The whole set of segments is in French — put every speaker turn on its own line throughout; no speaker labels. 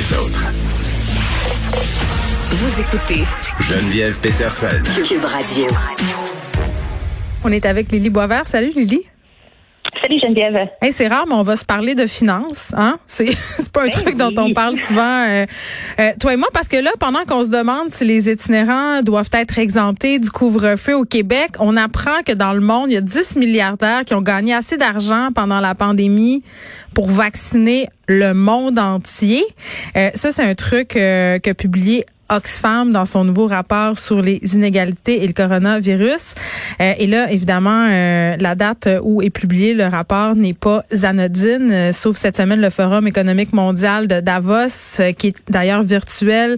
les autres.
Vous écoutez
Geneviève Peterson.
Cube Radio.
On est avec Lily Boisvert. Salut Lily.
Salut Geneviève.
Hey, c'est rare, mais on va se parler de finances, hein? C'est c'est pas un
Ben
truc dont on parle souvent, euh, euh, toi et moi, parce que là, pendant qu'on se demande si les itinérants doivent être exemptés du couvre-feu au Québec, on apprend que dans le monde, il y a 10 milliardaires qui ont gagné assez d'argent pendant la pandémie pour vacciner le monde entier. Euh, ça, c'est un truc euh, que publié Oxfam dans son nouveau rapport sur les inégalités et le coronavirus. Euh, et là, évidemment, euh, la date où est publié le rapport n'est pas anodine, euh, sauf cette semaine le Forum économique mondial de Davos, euh, qui est d'ailleurs virtuel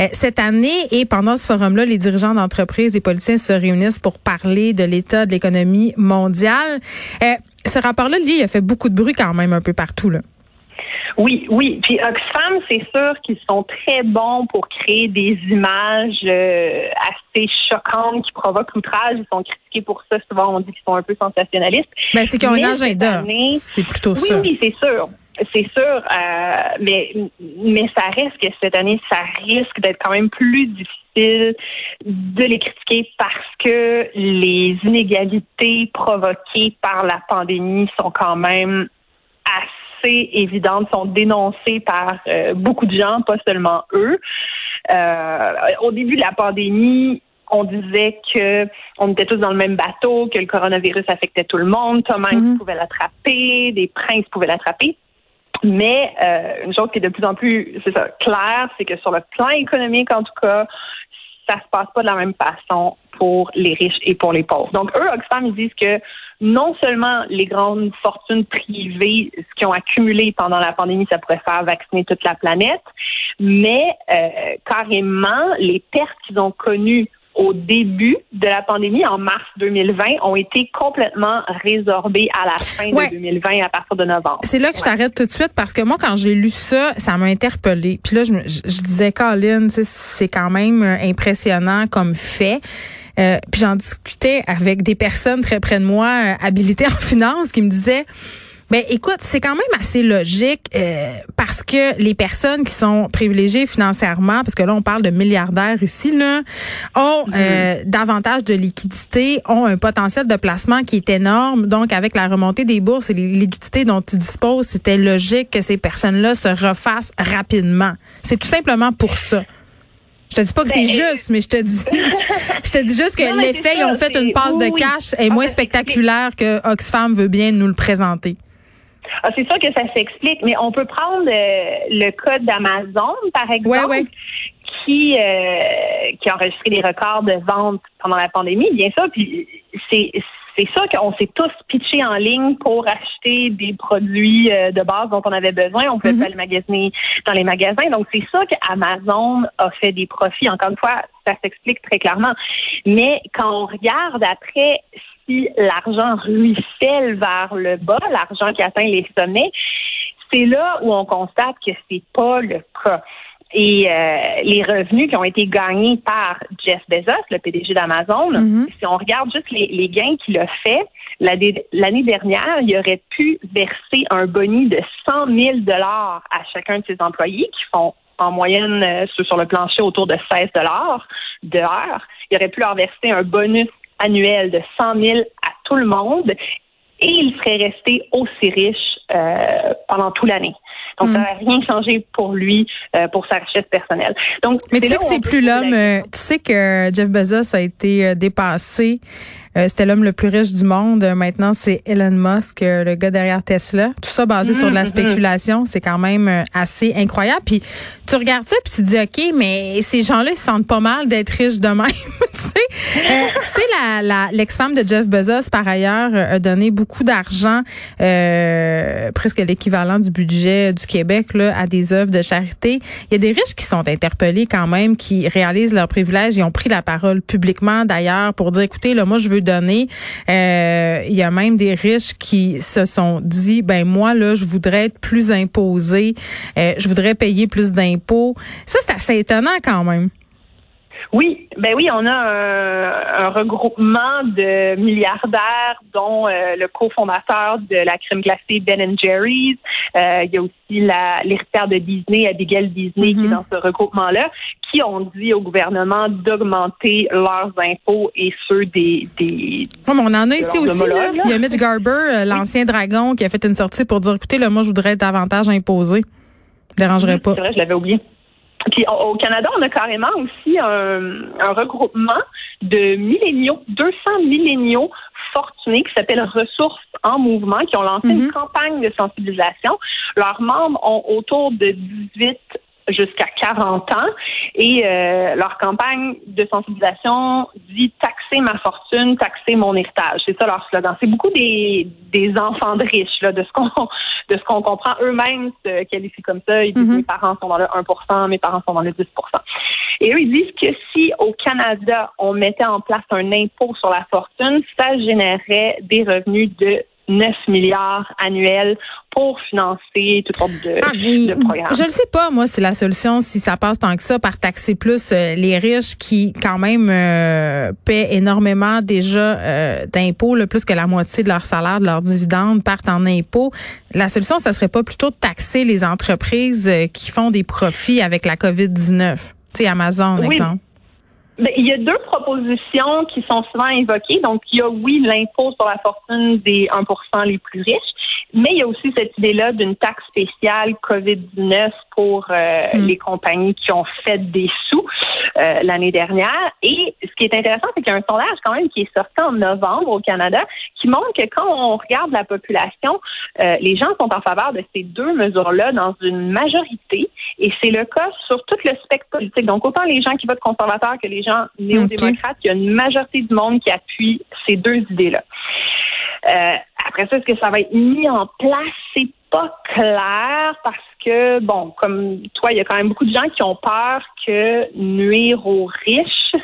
euh, cette année. Et pendant ce forum-là, les dirigeants d'entreprises, les politiciens se réunissent pour parler de l'état de l'économie mondiale. Euh, ce rapport-là, lui, il a fait beaucoup de bruit quand même un peu partout. Là.
Oui, oui. Puis Oxfam, c'est sûr qu'ils sont très bons pour créer des images euh, assez choquantes qui provoquent l'outrage. Ils sont critiqués pour ça. Souvent, on dit qu'ils sont un peu sensationnalistes.
Ben, c'est qu'ils ont un agenda. C'est plutôt
Oui,
ça.
oui, c'est sûr. C'est sûr, euh, mais mais ça reste que cette année, ça risque d'être quand même plus difficile de les critiquer parce que les inégalités provoquées par la pandémie sont quand même assez évidentes, sont dénoncées par euh, beaucoup de gens, pas seulement eux. Euh, au début de la pandémie, on disait que on était tous dans le même bateau, que le coronavirus affectait tout le monde, Tom Hanks
Mhm.
pouvait l'attraper, des princes pouvaient l'attraper. Mais euh, une chose qui est de plus en plus, c'est ça, claire, c'est que sur le plan économique, en tout cas, ça se passe pas de la même façon pour les riches et pour les pauvres. Donc, eux, Oxfam, ils disent que non seulement les grandes fortunes privées, ce qu'ils ont accumulé pendant la pandémie, ça pourrait faire vacciner toute la planète, mais euh, carrément, les pertes qu'ils ont connues au début de la pandémie, en mars 2020, ont été complètement résorbées à la fin
Ouais.
de 2020, à partir de novembre.
C'est là que je t'arrête tout de suite parce que moi, quand j'ai lu ça, ça m'a interpellée. Puis là, je, me- je, disais, Colin, c'est quand même euh, impressionnant comme fait. Euh, puis j'en discutais avec des personnes très près de moi, euh, habilitées en finance, qui me disaient, ben écoute, c'est quand même assez logique euh, parce que les personnes qui sont privilégiées financièrement, parce que là on parle de milliardaires ici, là, ont euh, davantage de liquidités, ont un potentiel de placement qui est énorme. Donc avec la remontée des bourses et les liquidités dont ils disposent, c'était logique que ces personnes-là se refassent rapidement. C'est tout simplement pour ça. Je te dis pas que c'est
Ben,
juste, mais je te dis, je te dis juste que l'effet, ils ont fait une passe
oui,
de cash est moins spectaculaire que Oxfam veut bien nous le présenter.
Ah, c'est sûr que ça s'explique, mais on peut prendre euh, le cas d'Amazon, par exemple,
Ouais, ouais.
qui euh, qui a enregistré des records de vente pendant la pandémie, bien ça. Puis c'est c'est sûr qu'on s'est tous pitchés en ligne pour acheter des produits euh, de base dont on avait besoin. On pouvait
Mhm.
pas les magasiner dans les magasins. Donc, c'est sûr qu'Amazon a fait des profits. Encore une fois, ça s'explique très clairement. Mais quand on regarde après si l'argent ruisselle vers le bas, l'argent qui atteint les sommets, c'est là où on constate que c'est pas le cas. Et euh, les revenus qui ont été gagnés par Jeff Bezos, le PDG d'Amazon,
Mhm.
si on regarde juste les, les gains qu'il a fait, l'année dernière, il aurait pu verser un boni de 100 000 dollars à chacun de ses employés qui font en moyenne euh, sur le plancher autour de 16 dollars de heure. Il aurait pu leur verser un bonus annuel de 100 000 à tout le monde et il serait resté aussi riche euh, pendant toute l'année. Donc,
Mm.
ça n'a rien changé pour lui, euh, pour sa richesse personnelle. Donc,
Mais tu sais que c'est plus l'homme. euh, tu sais que Jeff Bezos a été euh, dépassé. Euh, C'était l'homme le plus riche du monde. Euh, Maintenant, c'est Elon Musk, euh, le gars derrière Tesla. Tout ça basé sur de la
Mhm,
spéculation, c'est quand même euh, assez incroyable. Puis tu regardes ça, puis tu te dis ok, mais ces gens-là, ils se sentent pas mal d'être riches de même. tu sais, Euh, tu sais, la, la l'ex-femme de Jeff Bezos, par ailleurs, a donné beaucoup d'argent, euh, presque l'équivalent du budget du Québec, là, à des œuvres de charité. Il y a des riches qui sont interpellés quand même, qui réalisent leurs privilèges. Ils ont pris la parole publiquement, d'ailleurs, pour dire, écoutez, là, moi, je veux Euh, il y a même des riches qui se sont dit, ben moi, là, je voudrais être plus imposé, euh, je voudrais payer plus d'impôts. Ça, c'est assez étonnant quand même.
Oui, ben oui, on a un, regroupement de milliardaires, dont euh, le cofondateur de la crème glacée Ben Jerry's. Euh, il y a aussi l'héritière de Disney, Abigail Disney, qui est mm-hmm. dans ce regroupement-là, qui ont dit au gouvernement d'augmenter leurs impôts et ceux des. des
on en a ici aussi. Là. Il y a Mitch Garber, euh, l'ancien dragon, qui a fait une sortie pour dire écoutez, là, moi, je voudrais davantage imposer. Dérangerait pas.
C'est vrai, je l'avais oublié. Puis au Canada, on a carrément aussi un, regroupement de milléniaux, 200 milléniaux fortunés qui s'appelle Ressources en mouvement, qui ont lancé une mhm. campagne de sensibilisation. Leurs membres ont autour de 18 jusqu'à 40 ans. Et euh, leur campagne de sensibilisation dit taxer ma fortune, taxer mon héritage. C'est ça leur slogan. C'est beaucoup des, des enfants de riches, là, de ce qu'on de ce qu'on comprend. Eux-mêmes se qualifient comme ça. Ils disent mm-hmm. mes parents sont dans le 1% mes parents sont dans le 10% Et eux, ils disent que si au Canada, on mettait en place un impôt sur la fortune, ça générerait des revenus de 9 milliards annuels pour financer toutes sortes de, ah, programmes.
Je ne sais pas, moi, si la solution, si ça passe tant que ça, par taxer plus euh, les riches qui, quand même, euh, paient énormément déjà euh, d'impôts, plus que la moitié de leur salaire, de leurs dividendes partent en impôts. La solution, ça serait pas plutôt de taxer les entreprises qui font des profits avec la COVID-19? Tu sais, Amazon, oui. exemple.
Ben, il y a deux propositions qui sont souvent évoquées. Donc, il y a, oui, l'impôt sur la fortune des 1% les plus riches, mais il y a aussi cette idée-là d'une taxe spéciale COVID-19 pour euh, hmm. les compagnies qui ont fait des sous euh, l'année dernière. Et ce qui est intéressant, c'est qu'il y a un sondage quand même qui est sorti en novembre au Canada qui montre que quand on regarde la population, euh, les gens sont en faveur de ces deux mesures-là dans une majorité. Et c'est le cas sur tout le spectre politique. Donc, autant les gens qui votent conservateurs que les gens néo-démocrates, il y a une majorité du monde qui appuie ces deux idées-là. Euh, après ça, est-ce que ça va être mis en place? C'est pas clair parce que, bon, comme toi, il y a quand même beaucoup de gens qui ont peur que nuire aux riches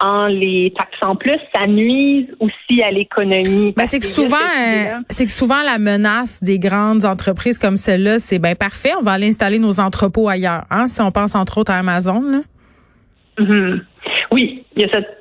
en les taxant plus, ça nuise aussi à l'économie.
Ben, c'est que souvent, euh, c'est que souvent la menace des grandes entreprises comme celle-là, c'est ben parfait, on va aller installer nos entrepôts ailleurs. Hein, si on pense entre autres à Amazon. Là.
Mm-hmm. Oui, il y a cette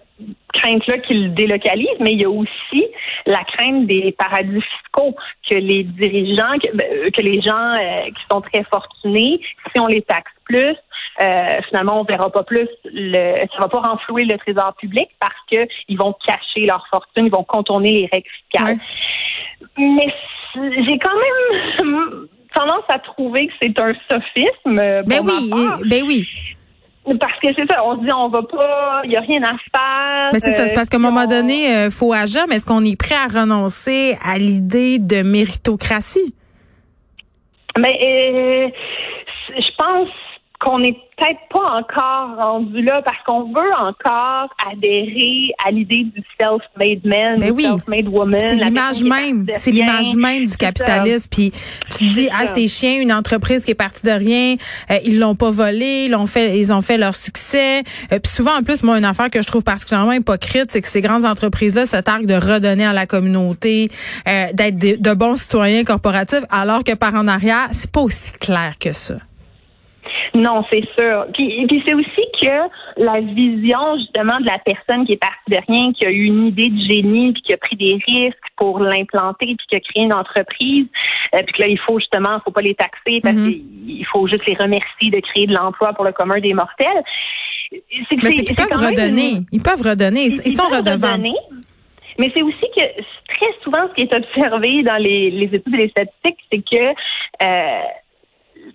crainte-là qu'ils délocalisent, mais il y a aussi la crainte des paradis fiscaux que les dirigeants, que, ben, les gens euh, qui sont très fortunés, si on les taxe plus, euh, finalement, on verra pas plus. Le, ça va pas renflouer le trésor public parce que ils vont cacher leur fortune, ils vont contourner les règles fiscales. Mais j'ai quand même tendance à trouver que c'est un sophisme.
Ben oui, ben oui.
Parce que c'est ça, on se dit on va pas, il y a rien à faire.
Mais c'est ça, c'est parce qu'à un moment donné, il euh, faut agir, mais est-ce qu'on est prêt à renoncer à l'idée de méritocratie?
Mais euh, je pense qu'on n'est peut-être pas encore rendu là parce qu'on veut encore adhérer à l'idée du self-made man,
ben du
self-made woman.
C'est l'image même, c'est l'image même du capitalisme. Puis tu dis ah c'est chien, une entreprise qui est partie de rien, euh, ils l'ont pas volé, ils l'ont fait, ils ont fait leur succès. Euh, puis souvent en plus moi une affaire que je trouve particulièrement hypocrite, c'est que ces grandes entreprises là se targuent de redonner à la communauté, euh, d'être de, de bons citoyens corporatifs, alors que par en arrière c'est pas aussi clair que ça.
Non, c'est sûr. Puis, puis c'est aussi que la vision justement de la personne qui est partie de rien, qui a eu une idée de génie, puis qui a pris des risques pour l'implanter, puis qui a créé une entreprise, euh, puis que là il faut justement, faut pas les taxer parce mm-hmm. qu'il faut juste les remercier de créer de l'emploi pour le commun des mortels.
Mais c'est qu'ils peuvent redonner. Ils peuvent redonner. Ils, sont redevables.
Mais c'est aussi que très souvent, ce qui est observé dans les, les études et les statistiques, c'est que euh,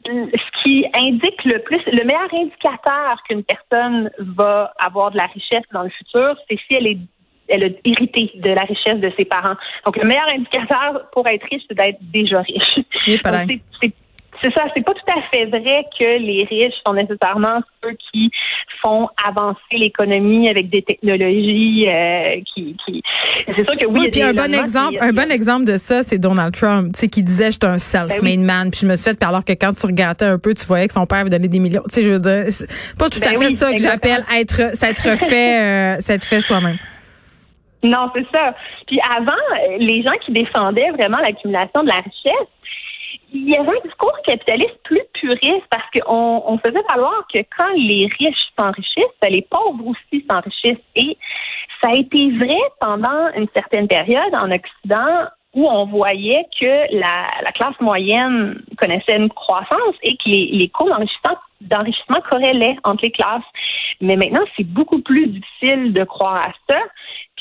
ce qui indique le plus, le meilleur indicateur qu'une personne va avoir de la richesse dans le futur, c'est si elle est elle a hérité de la richesse de ses parents. Donc, le meilleur indicateur pour être riche, c'est d'être déjà riche. c'est c'est ça, c'est pas tout à fait vrai que les riches sont nécessairement ceux qui font avancer l'économie avec des technologies euh, qui, qui... c'est sûr que oui.
puis un bon exemple, un bon exemple de ça, c'est Donald Trump, tu sais, qui disait j'étais un self-made ben man. Puis je me suis fait, alors que quand tu regardais un peu, tu voyais que son père avait donné des millions. Tu sais, je veux dire, pas tout à ben fait ça que j'appelle être, s'être fait, euh, s'être fait soi-même.
Non, c'est ça. Puis avant, les gens qui défendaient vraiment l'accumulation de la richesse, il y avait un discours capitaliste plus puriste parce qu'on on faisait valoir que quand les riches s'enrichissent, ben, les pauvres aussi s'enrichissent. Et ça a été vrai pendant une certaine période en Occident où on voyait que la, classe moyenne connaissait une croissance et que les, les cours d'enrichissement corrélaient entre les classes. Mais maintenant, c'est beaucoup plus difficile de croire à ça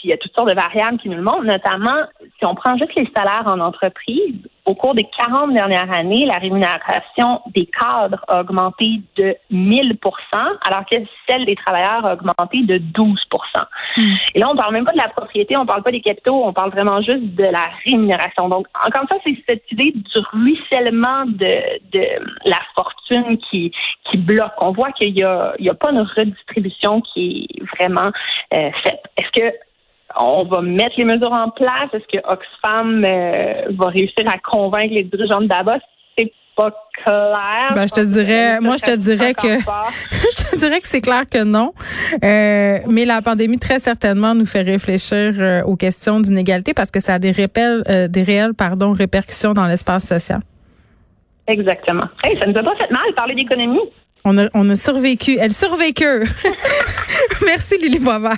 il y a toutes sortes de variables qui nous le montrent, notamment si on prend juste les salaires en entreprise, au cours des 40 dernières années, la rémunération des cadres a augmenté de 1000% alors que celle des travailleurs a augmenté de 12% hmm. Et là, on parle même pas de la propriété, on parle pas des capitaux, on parle vraiment juste de la rémunération. Donc, encore une fois, c'est cette idée du ruissellement de, de la fortune qui, qui bloque. On voit qu'il y a, il y a pas une redistribution qui est vraiment euh, faite. Est-ce que on va mettre les mesures en place. Est-ce que Oxfam euh, va réussir à convaincre les dirigeants de Davos? C'est pas clair.
Ben, je te dirais, moi, je te dirais que, je te dirais que c'est clair que non. Euh, mais la pandémie, très certainement, nous fait réfléchir euh, aux questions d'inégalité parce que ça a des, répel, des réelles, pardon, répercussions dans l'espace social.
Exactement. Hey, ça nous a pas fait mal de parler d'économie.
On a, on a survécu. Elle survécu. Merci, Lily Boisvert.